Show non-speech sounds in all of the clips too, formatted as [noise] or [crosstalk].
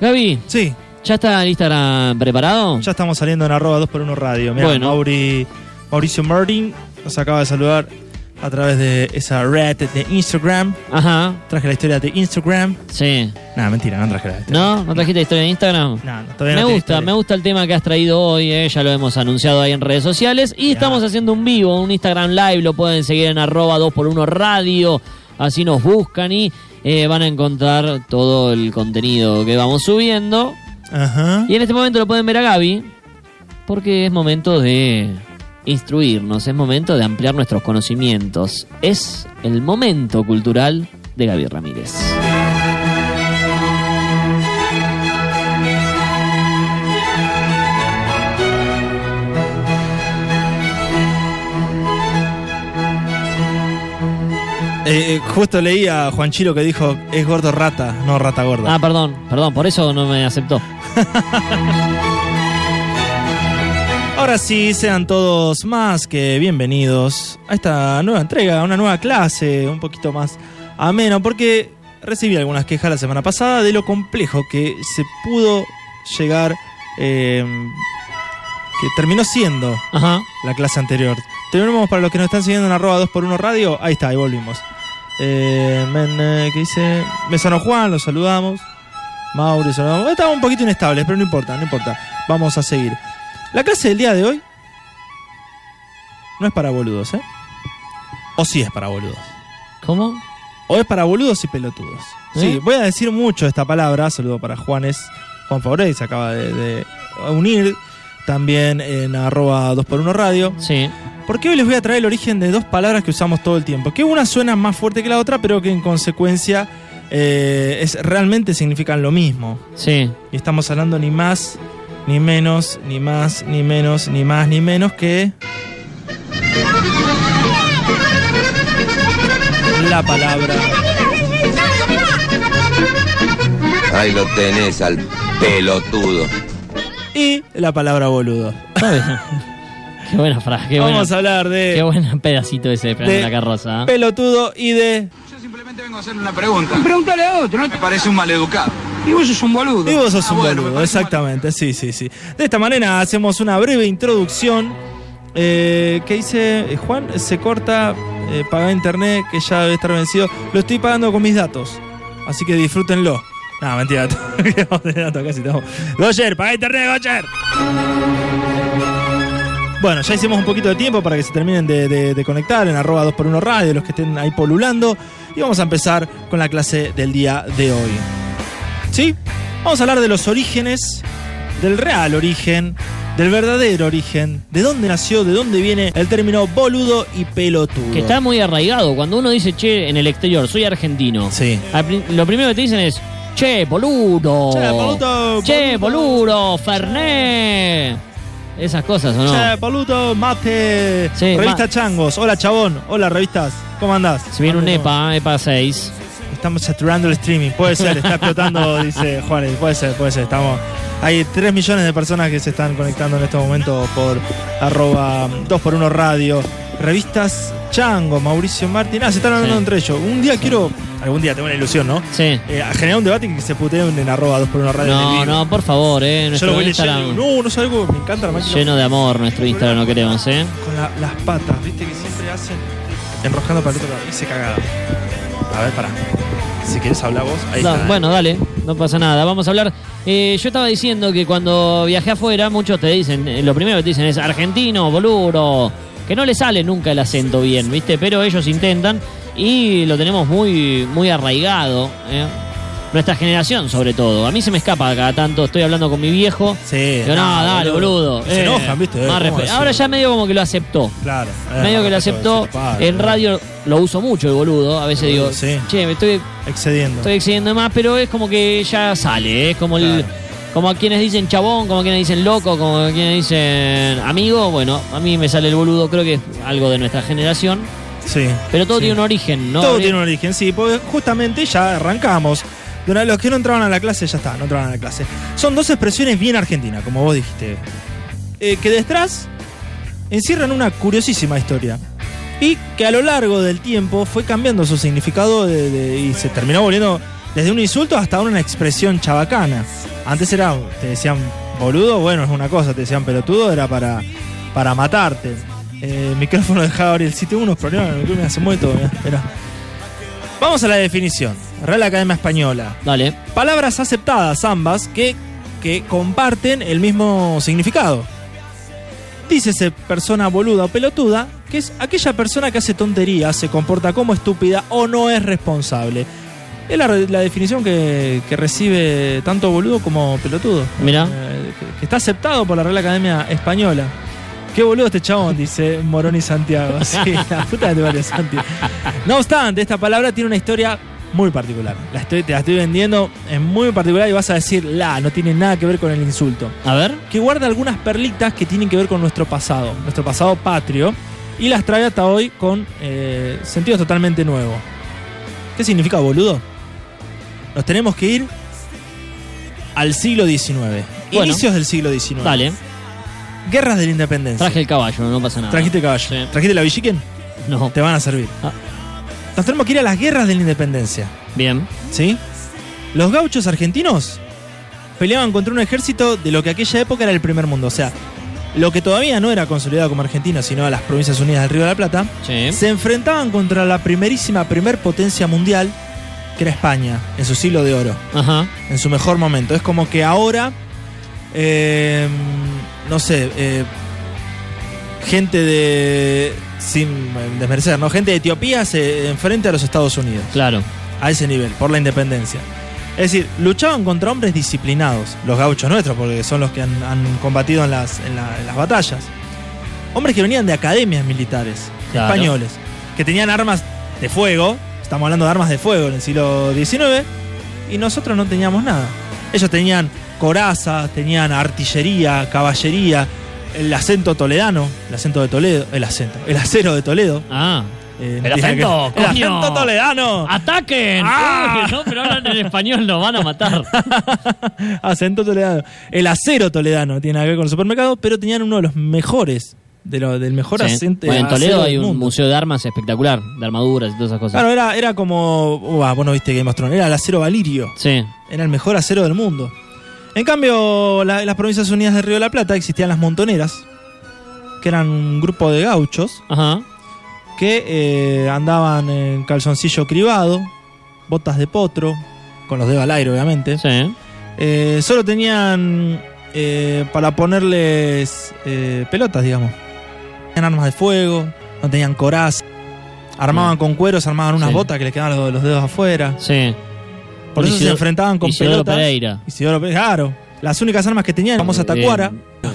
Gaby, Sí, ¿ya está el Instagram preparado? ya estamos saliendo en arroba 2x1 radio. Mirá, Bueno. Mauri- Mauricio Martin nos acaba de saludar a través de esa red de Instagram. Ajá, Traje la historia de Instagram. sí. Nada, mentira, no traje la historia. ¿No? ¿No trajiste historia de Instagram? No, no, todavía Me no tengo gusta, me gusta el tema que has traído hoy, eh, ya lo hemos anunciado ahí en redes sociales. Y estamos haciendo un vivo, un Instagram Live, lo pueden seguir en arroba 2x1 radio, así nos buscan y eh, van a encontrar todo el contenido que vamos subiendo. Ajá. Y en este momento lo pueden ver a Gaby, porque es momento de instruirnos, es momento de ampliar nuestros conocimientos. Es el momento cultural de Gaby Ramírez. Eh, justo leí a Juan Chilo que dijo es gordo rata, no rata gorda. Ah, perdón, perdón, por eso no me aceptó. [laughs] Ahora sí, sean todos más que bienvenidos a esta nueva entrega, a una nueva clase, un poquito más ameno, porque recibí algunas quejas la semana pasada de lo complejo que se pudo llegar, eh, que terminó siendo Ajá. la clase anterior. Tenemos para los que nos están siguiendo en arroba 2x1 radio, ahí está, ahí volvimos. Eh, men, eh, ¿qué dice? Me sonó Juan, lo saludamos. Mauri, saludamos. Estaba un poquito inestable, pero no importa, no importa. Vamos a seguir. La clase del día de hoy no es para boludos, ¿eh? O sí es para boludos. ¿Cómo? O es para boludos y pelotudos. Sí, ¿Eh? voy a decir mucho esta palabra. Saludo para Juanes. Juan Fabrey se acaba de, de unir. También en arroba 2x1 radio. Sí. Porque hoy les voy a traer el origen de dos palabras que usamos todo el tiempo. Que una suena más fuerte que la otra, pero que en consecuencia eh, es, realmente significan lo mismo. Sí. Y estamos hablando ni más, ni menos, ni más, ni menos, ni más, ni menos que. La palabra. Ahí lo tenés al pelotudo. Y la palabra boludo. Está bien. [laughs] qué buena frase, qué, Vamos buena, a hablar de qué buen pedacito ese de de- la carroza. ¿eh? pelotudo y de. Yo simplemente vengo a hacerle una pregunta. Pregúntale a otro, ¿no? Me parece un maleducado. Y vos sos un boludo. Y vos sos Ah, un bueno, boludo, exactamente, sí, sí, sí. De esta manera hacemos una breve introducción. Eh, que dice eh, Juan, se corta, eh, paga internet, que ya debe estar vencido. Lo estoy pagando con mis datos, así que disfrútenlo. No, mentira, quedamos de datos, casi estamos. Goyer, paga internet, Goyer. Bueno, ya hicimos un poquito de tiempo para que se terminen de, de- de conectar en arroba 2x1 radio, los que estén ahí polulando. Y vamos a empezar con la clase del día de hoy. ¿Sí? Vamos a hablar de los orígenes, del real origen, del verdadero origen, de dónde nació, de dónde viene el término boludo y pelotudo. Que está muy arraigado. Cuando uno dice, che, en el exterior, soy argentino. Sí. lo primero que te dicen es, che, boludo. Che, boludo, Che, boludo. Fernet. Esas cosas, ¿o no? Che, boludo, mate. Sí, Revista ma- Changos. Hola, chabón. Hola, revistas. ¿Cómo andás? Se viene un EPA, EPA 6. Estamos saturando el streaming. Puede ser, está [laughs] explotando, dice Juárez. Puede ser, puede ser. Estamos. Hay 3 millones de personas que se están conectando en este momento por arroba 2x1 radio. Revistas Chango, Mauricio Martín. Ah, se están hablando Sí. entre ellos. Un día quiero. Algún día tengo una ilusión, ¿no? Sí. Eh, a generar un debate y que se puteen en arroba 2x1 radio. en el No, no, por favor, eh. Yo Nuestro lo voy Instagram leyendo. No, no sé algo. Me encanta la máquina. lleno de amor, nuestro Instagram no queremos, eh. Con la- las patas, viste que siempre hacen. Enroscando para el otro lado. Se cagada. A ver, pará. Si querés hablar vos, ahí Da- está. ¿eh? bueno, dale, no pasa nada. Vamos a hablar. eh, yo estaba diciendo que cuando viajé afuera, muchos te dicen, eh, lo primero que te dicen es argentino, boludo, que no le sale nunca el acento bien, ¿viste? Pero ellos intentan y lo tenemos muy, muy arraigado. ¿eh? Nuestra generación, sobre todo. A mí se me escapa cada tanto, estoy hablando con mi viejo. Sí. Digo, no, dale, boludo. Se eh, enojan, ¿viste? más ¿Cómo respeto. Ahora ya medio como que lo aceptó. Claro. eh, medio que lo aceptó. padre, En ¿no? radio lo uso mucho el boludo. A veces digo, Sí. che, me estoy Excediendo. Estoy excediendo más, pero es como que ya sale. Es como el, como a quienes dicen chabón, como a quienes dicen loco, como a quienes dicen amigo. Bueno, a mí me sale el boludo, creo que es algo de nuestra generación. Sí. Pero todo Sí. tiene un origen, ¿no? Todo Gabriel? tiene un origen, sí, porque justamente ya arrancamos. Los que no entraban a la clase, ya está, no entraban a la clase. Son dos expresiones bien argentinas, como vos dijiste. Eh, que detrás encierran una curiosísima historia. Y que a lo largo del tiempo fue cambiando su significado de- de- y se terminó volviendo desde un insulto hasta una expresión chabacana. Antes era, te decían boludo, bueno, es una cosa, te decían pelotudo, era para, para matarte. Eh, el micrófono dejaba abrir el sitio, unos problemas, el micrófono se mueve todo, mirá, esperá. Vamos a la definición. Real Academia Española. Dale. Palabras aceptadas ambas que, que comparten el mismo significado. Dícese persona boluda o pelotuda, que es aquella persona que hace tonterías, se comporta como estúpida o no es responsable. Es la, la definición que, que recibe tanto boludo como pelotudo. Mirá. Eh, que, que está aceptado por la Real Academia Española. Qué boludo este chabón, dice Moroni Santiago. Sí, [laughs] la puta de madre, Santi. No obstante, esta palabra tiene una historia muy particular. La estoy, te la estoy vendiendo, es muy particular y vas a decir, la, no tiene nada que ver con el insulto. A ver. Que guarda algunas perlitas que tienen que ver con nuestro pasado, nuestro pasado patrio, y las trae hasta hoy con eh, sentidos totalmente nuevos. ¿Qué significa boludo? Nos tenemos que ir al siglo XIX. Bueno. Inicios del siglo XIX. Dale. Guerras de la independencia. Traje el caballo, no pasa nada. Trajiste caballo. Sí. Trajiste la Villiquen. No. Te van a servir. Ah. Nos tenemos que ir a las guerras de la independencia. Bien. ¿Sí? Los gauchos argentinos peleaban contra un ejército de lo que aquella época era el primer mundo. O sea, lo que todavía no era consolidado como Argentina, sino a las Provincias Unidas del Río de la Plata, Sí. se enfrentaban contra la primerísima primer potencia mundial, que era España, en su siglo de oro, Ajá. en su mejor momento. Es como que ahora, eh, no sé, eh, gente de, sin desmerecer, ¿no? Gente de Etiopía se enfrenta a los Estados Unidos Claro. a ese nivel, por la independencia. Es decir, luchaban contra hombres disciplinados, los gauchos nuestros, porque son los que han, han combatido en las, en la- en las batallas. Hombres que venían de academias militares, Claro. españoles, que tenían armas de fuego, estamos hablando de armas de fuego en el siglo XIX, y nosotros no teníamos nada. Ellos tenían corazas, tenían artillería, caballería, el acento toledano, el acento de Toledo, el acento, el acero de Toledo. Ah. eh, El acento, que- el coño. acento toledano. ¡Ataquen! ¡Ah! Uy, no, pero hablan en español, nos van a matar. [laughs] Acento toledano. El acero toledano tiene que ver con el supermercado, pero tenían uno de los mejores, de lo, del mejor Sí. acento. Bueno, en Toledo hay un museo de armas espectacular, de armaduras y todas esas cosas. Claro, era, era como. Vos no viste Game of Thrones, era el acero valirio. Sí. Era el mejor acero del mundo. En cambio, la- en las Provincias Unidas del Río de la Plata existían las montoneras, que eran un grupo de gauchos Ajá. que eh, andaban en calzoncillo cribado, botas de potro, con los dedos al aire, obviamente. Sí. Eh, solo tenían eh, para ponerles pelotas, digamos. Tenían armas de fuego, no tenían coraz. Armaban Mm. con cueros, armaban unas Sí. botas que les quedaban los, los dedos afuera. Sí. Por eso se enfrentaban con Isidoro pelotas. Pereira. Isidoro Pereira, claro. Las únicas armas que tenían, vamos a Tacuara.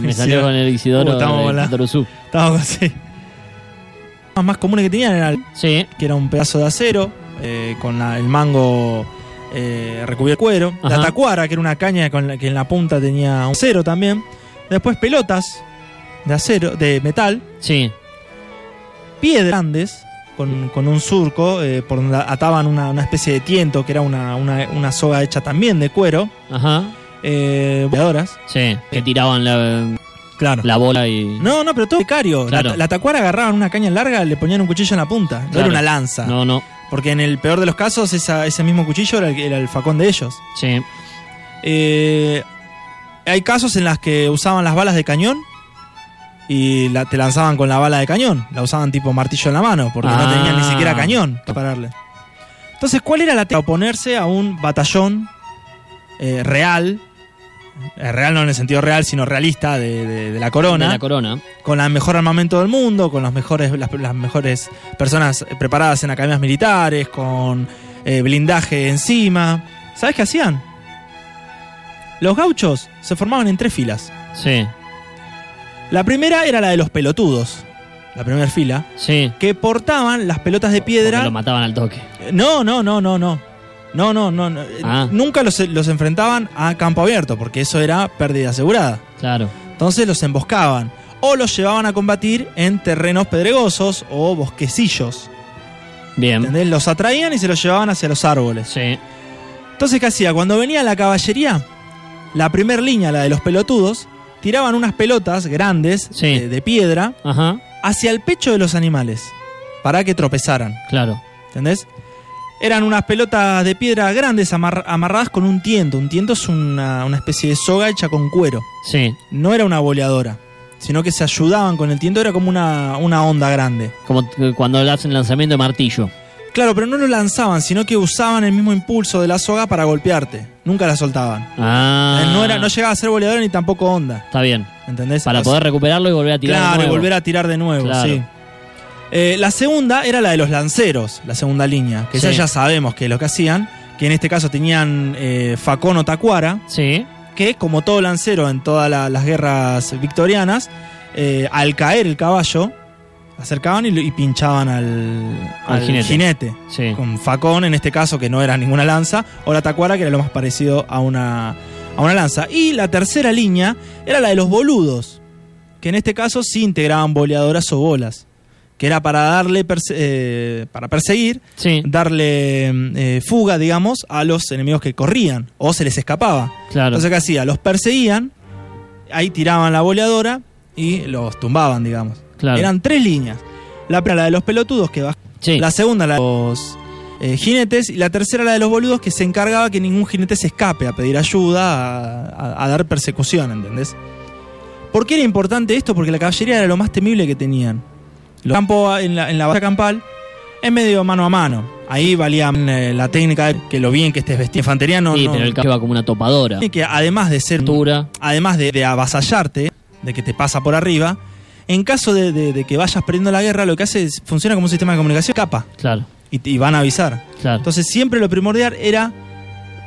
Me salió con el Isidoro Uh, estamos con la-. Las armas más comunes que tenían era el- Sí. que era un pedazo de acero eh, con la- el mango eh, recubierto de cuero. La tacuara, que era una caña con la que en la punta tenía un acero también. Después pelotas de acero, de metal, Sí. piedras grandes con, con un surco eh, por donde ataban una, una especie de tiento que era una, una- una soga hecha también de cuero. Ajá. Eh, boleadoras. Sí. Que tiraban la, Claro. la bola y. No, no, pero todo becario. Claro. La, la tacuara agarraban una caña larga, le ponían un cuchillo en la punta. No Claro. era una lanza. No, no. Porque en el peor de los casos, esa- ese mismo cuchillo era el, era el facón de ellos. Sí. Eh, hay casos en las que usaban las balas de cañón y la- te lanzaban con la bala de cañón. La usaban tipo martillo en la mano, porque no Ah. tenían ni siquiera cañón para pararle. Entonces, ¿cuál era la técnica? Oponerse a un batallón eh, real, eh, real no en el sentido real, sino realista de, de- de la corona, De la corona. con el mejor armamento del mundo, con los mejores, las, las mejores personas preparadas en academias militares, con eh, blindaje encima. ¿Sabes qué hacían? Los gauchos se formaban en tres filas. Sí. La primera era la de los pelotudos, la primera fila, Sí. que portaban las pelotas de Porque piedra. Lo mataban al toque. No, no, no, no, no. No, no, no. no. Ah. Nunca los, los enfrentaban a campo abierto, porque eso era pérdida asegurada. Claro. Entonces los emboscaban o los llevaban a combatir en terrenos pedregosos o bosquecillos. Bien. ¿Entendés? Los atraían y se los llevaban hacia los árboles. Sí. Entonces, ¿qué hacía? Cuando venía la caballería, la primer línea, la de los pelotudos, tiraban unas pelotas grandes Sí. de piedra Ajá. hacia el pecho de los animales para que tropezaran. Claro. ¿Entendés? Eran unas pelotas de piedra grandes amarra- amarradas con un tiento. Un tiento es una, una especie de soga hecha con cuero. Sí, No era una boleadora, sino que se ayudaban con el tiento, era como una, una onda grande. como cuando hacen lanzamiento de martillo. Claro, pero no lo lanzaban, sino que usaban el mismo impulso de la soga para golpearte. Nunca la soltaban. Ah. Eh, No, era, no llegaba a ser boleadora ni tampoco onda. Está bien. ¿Entendés? Para O sea, poder recuperarlo y volver a tirar. de Claro, y nuevo. volver a tirar de nuevo, Claro. sí. Eh, la segunda era la de los lanceros, la segunda línea, que Sí. ya sabemos que es lo que hacían, que en este caso tenían eh, facón o tacuara, Sí, que como todo lancero en todas la- las guerras victorianas, eh, al caer el caballo, acercaban y, pinchaban al, Al al jinete. jinete. sí. Con facón, en este caso, que no era ninguna lanza, o la tacuara, que era lo más parecido a una, a una lanza. Y la tercera línea era la de los boludos, que en este caso sí integraban boleadoras o bolas, que era para darle perse- eh, para perseguir, Sí, darle eh, fuga, digamos, a los enemigos que corrían o se les escapaba. claro. Entonces, ¿qué hacía? Los perseguían, ahí tiraban la boleadora y los tumbaban, digamos. Claro. Eran tres líneas. La primera, la de los pelotudos, que baj- sí. la segunda, la de los eh, jinetes. Y la tercera, la de los boludos, que se encargaba que ningún jinete se escape a pedir ayuda, a, a- a dar persecución, ¿entendés? ¿Por qué era importante esto? Porque la caballería era lo más temible que tenían. Los campos en la, en la batalla campal es medio mano a mano. Ahí valía eh, la técnica de que lo bien que estés vestido. Infantería no. sí, no- pero el caballo va como una topadora. que además de ser Altura. además de, de avasallarte, de que te pasa por arriba, en caso de, de- de que vayas perdiendo la guerra, lo que hace es funciona como un sistema de comunicación, capa, Claro, y, van a avisar. claro. Entonces siempre lo primordial era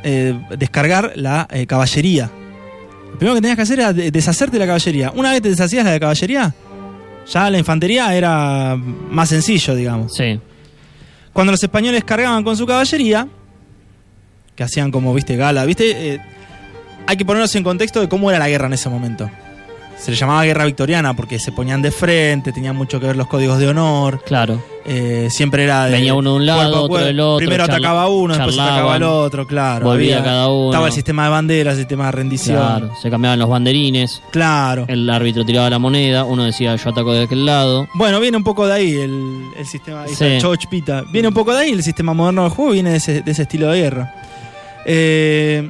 eh, descargar la eh, caballería. Lo primero que tenías que hacer era de- deshacerte de la caballería. Una vez te deshacías de la caballería, ya la infantería era más sencillo, digamos. sí, Cuando los españoles cargaban con su caballería, que hacían como, viste, gala, viste, Eh, hay que ponernos en contexto de cómo era la guerra en ese momento. Se le llamaba guerra victoriana porque se ponían de frente, tenían mucho que ver los códigos de honor, claro. eh, siempre era de... Venía uno de un lado, cuerpo otro del otro, Primero atacaba uno, después atacaba al otro, claro. volvía cada uno. Estaba el sistema de banderas, el sistema de rendición. Claro, se cambiaban los banderines, Claro. el árbitro tiraba la moneda, uno decía yo ataco de aquel lado. Bueno, viene un poco de ahí el, el sistema. Sí. Choch Pita. Viene un poco de ahí el sistema moderno del juego, viene de ese, de ese estilo de guerra. Eh,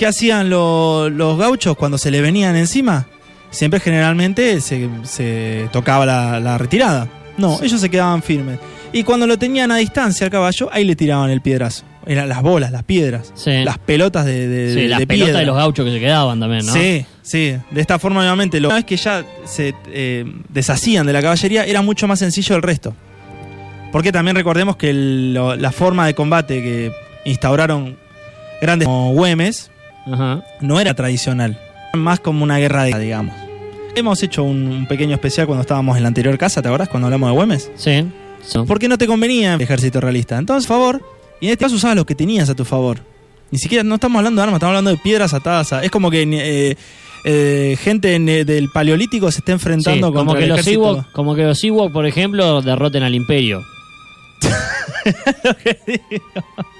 ¿Qué hacían lo- los gauchos cuando se le venían encima? Siempre generalmente se, se tocaba la, la retirada. No, ellos se quedaban firmes. Y cuando lo tenían a distancia al caballo, ahí le tiraban el piedrazo. Eran las bolas, las piedras, Sí, las pelotas de, de, sí de- las de pelotas piedra. de los gauchos que se quedaban también, ¿no? Sí, sí. De esta forma, nuevamente, lo- una vez que ya se eh, deshacían de la caballería, era mucho más sencillo el resto. Porque también recordemos que el- lo- la forma de combate que instauraron grandes como Güemes Ajá. no era tradicional. Más como una guerra de digamos. Hemos hecho un, un pequeño especial cuando estábamos en la anterior casa, ¿te acordás? Cuando hablamos de Güemes. Sí. sí. Porque no te convenía el ejército realista. Entonces, favor, y en este caso usabas lo que tenías a tu favor. Ni siquiera, no estamos hablando de armas, estamos hablando de piedras atadas. a- es como que eh, eh, gente en, eh, del paleolítico se está enfrentando Sí, contra como que el los ejército. Ewok, como que los Ewok, por ejemplo, derroten al Imperio. [laughs] [laughs]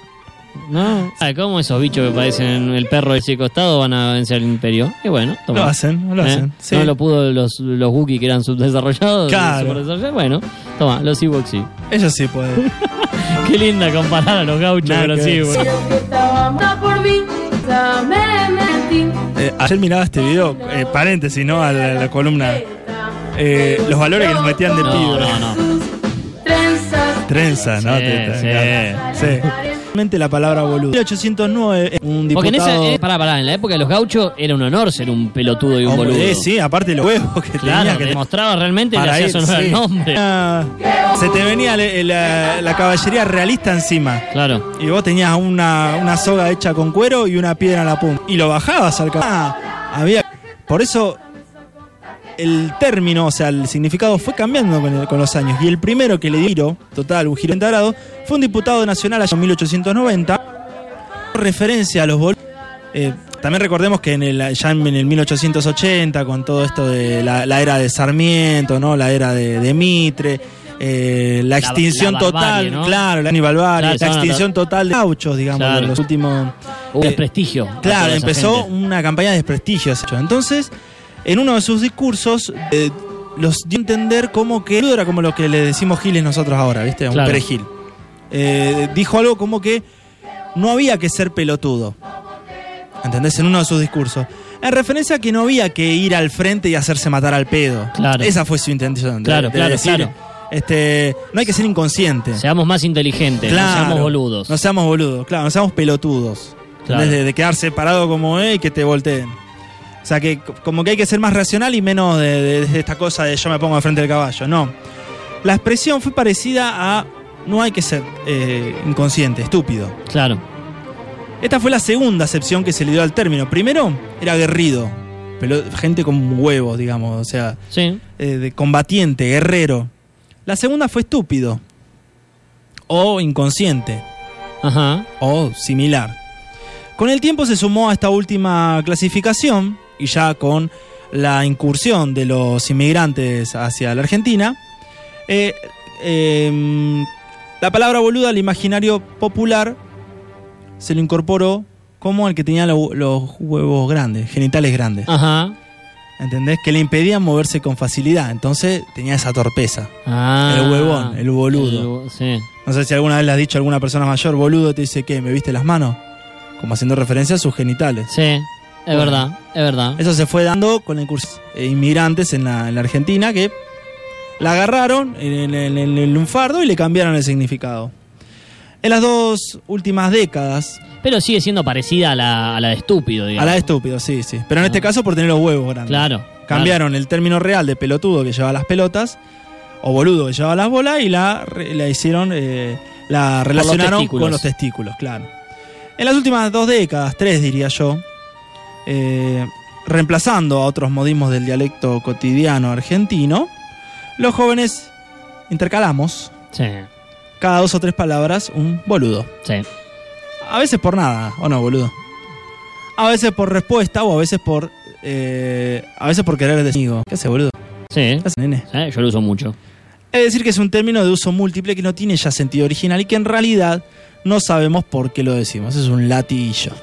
¿No? Ah, ¿Cómo esos bichos que parecen el perro ese costado van a vencer al Imperio? Y bueno, toma. Lo hacen, lo ¿Eh? hacen. sí. No lo pudo los, los Wookiee que eran subdesarrollados. Claro. Bueno, toma, los Ewoks sí. Ellos sí pueden. [laughs] Qué linda comparar a los gauchos. Ewoks. Pero que estaba muerta por mí, ya me metí. Eh, ayer miraba este video, eh, paréntesis, ¿no? A la, la columna. Eh, los valores que nos metían de No, pibe. no, no. Trenzas. Trenza, ¿no? Sí, sí. sí. La palabra boludo. 1809, un diputado... Porque en esa, eh, pará, pará, en la época de los gauchos era un honor ser un pelotudo y un Hombre, boludo. eh, sí, aparte los huevos que Claro, tenía que demostraba realmente para hacía ir, sonar sí. el nombre. Ah, Se te venía la caballería realista encima. Claro. Y vos tenías una, una soga hecha con cuero y una piedra en la punta. Y lo bajabas al caballo. Ah, había. Por eso el término, o sea, el significado fue cambiando con, el- con los años. Y el primero que le dio total, un giro 90 grados, fue un diputado nacional allá en 1890. Referencia a los bol eh, también recordemos que en el, ya en el 1880, con todo esto de la, la era de Sarmiento, ¿no? la era de, de Mitre, eh, la extinción la barbarie, total, ¿no? claro, la Claro, la extinción total de gauchos, digamos, Claro. de los últimos... Hubo Eh, desprestigio. Claro, empezó gente. una campaña de desprestigio. Entonces, en uno de sus discursos, eh, los dio a entender como que era como lo que le decimos giles nosotros ahora, ¿viste? Un Claro. perejil. eh, dijo algo como que no había que ser pelotudo. ¿Entendés? En uno de sus discursos. En referencia a que no había que ir al frente y hacerse matar al pedo. Claro. Esa fue su intención. de- Claro, de claro, decir, claro. Este, no hay que ser inconsciente. Seamos más inteligentes, Claro. no seamos boludos. No seamos boludos, claro, no seamos pelotudos. Claro. De, de quedar separado como eh, y que te volteen. O sea, que como que hay que ser más racional y menos de, de- de esta cosa de yo me pongo al frente del caballo. No. La expresión fue parecida a no hay que ser eh, inconsciente, estúpido. Claro. Esta fue la segunda acepción que se le dio al término. Primero, era aguerrido. pelo- gente con huevos, digamos. O sea, Sí. eh, de combatiente, guerrero. La segunda fue estúpido. O inconsciente. Ajá. o similar. Con el tiempo se sumó a esta última clasificación y ya con la incursión de los inmigrantes hacia la Argentina, eh, eh, la palabra boluda al imaginario popular se lo incorporó como el que tenía lo- los huevos grandes, genitales grandes. Ajá. ¿Entendés? Que le impedían moverse con facilidad. Entonces tenía esa torpeza. Ah. El huevón, el boludo. El bu- sí. No sé si alguna vez le has dicho a alguna persona mayor, boludo, te dice que me viste las manos. Como haciendo referencia a sus genitales. Sí. Es Bueno. verdad, es verdad. Eso se fue dando con la incursión de inmigrantes en la, en la Argentina que la agarraron en, en- en el lunfardo y le cambiaron el significado. En las dos últimas décadas, Pero sigue siendo parecida a la, a la de estúpido, a digamos. la de estúpido, sí, sí. Pero en Ah. este caso por tener los huevos grandes. Claro. Cambiaron el término real de pelotudo que llevaba las pelotas, o boludo que llevaba las bolas, y la, la hicieron, eh, la relacionaron con los testículos, claro. En las últimas dos décadas, tres diría yo, eh, reemplazando a otros modismos del dialecto cotidiano argentino, los jóvenes intercalamos. Sí. cada dos o tres palabras un boludo. Sí. A veces por nada, ¿o no, boludo? A veces por respuesta o a veces por... eh, a veces por querer decir, ¿qué hace, boludo? Sí. ¿Qué hace, nene? Sí, Yo lo uso mucho. Es decir, que es un término de uso múltiple que no tiene ya sentido original y que en realidad no sabemos por qué lo decimos. Es un latillo.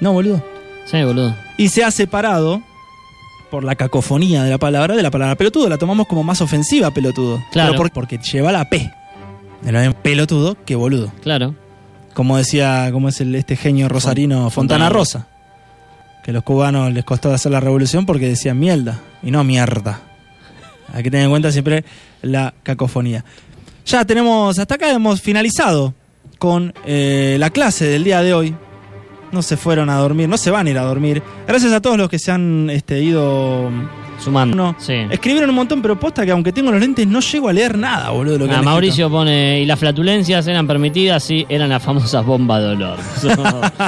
No, boludo. Sí, boludo. Y se ha separado por la cacofonía de la palabra de la palabra pelotudo. La tomamos como más ofensiva, pelotudo. Claro. Pero por- porque lleva la P. De lo mismo pelotudo que boludo. Claro. Como decía, como es el, este genio rosarino Fontana Fontana Rosa. Que a los cubanos les costó hacer la revolución porque decían mierda y no mierda. Hay que tener en cuenta siempre la cacofonía. Ya tenemos, hasta acá hemos finalizado con eh, la clase del día de hoy. No se fueron a dormir, no se van a ir a dormir. Gracias a todos los que se han este, ido. Sumando. No. Sí. Escribieron un montón, pero posta que aunque tengo los lentes no llego a leer nada, boludo. de Lo que Ah, Mauricio pone, y las flatulencias eran permitidas, sí, eran las famosas bombas de olor. [laughs]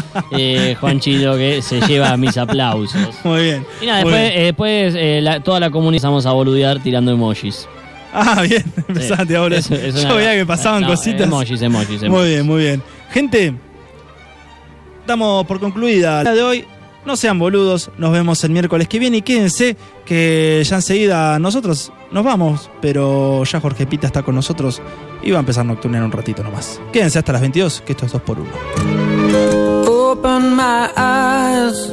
[laughs] eh, Juan Chido que se lleva mis aplausos. Muy bien. Y nada, Muy después, bien. eh, después eh, la- toda la comunidad empezamos a boludear tirando emojis. Ah, bien. [laughs] Empezaste ahora. Eso- eso Yo veía que pasaban No, cositas. Emojis, emojis, Muy emojis. bien, muy bien. Gente, damos por concluida la de hoy. No sean boludos, nos vemos el miércoles que viene y quédense que ya enseguida nosotros nos vamos, pero ya Jorge Pita está con nosotros y va a empezar Nocturne en un ratito nomás. Quédense hasta las 22, que esto es 2 por 1 Open my eyes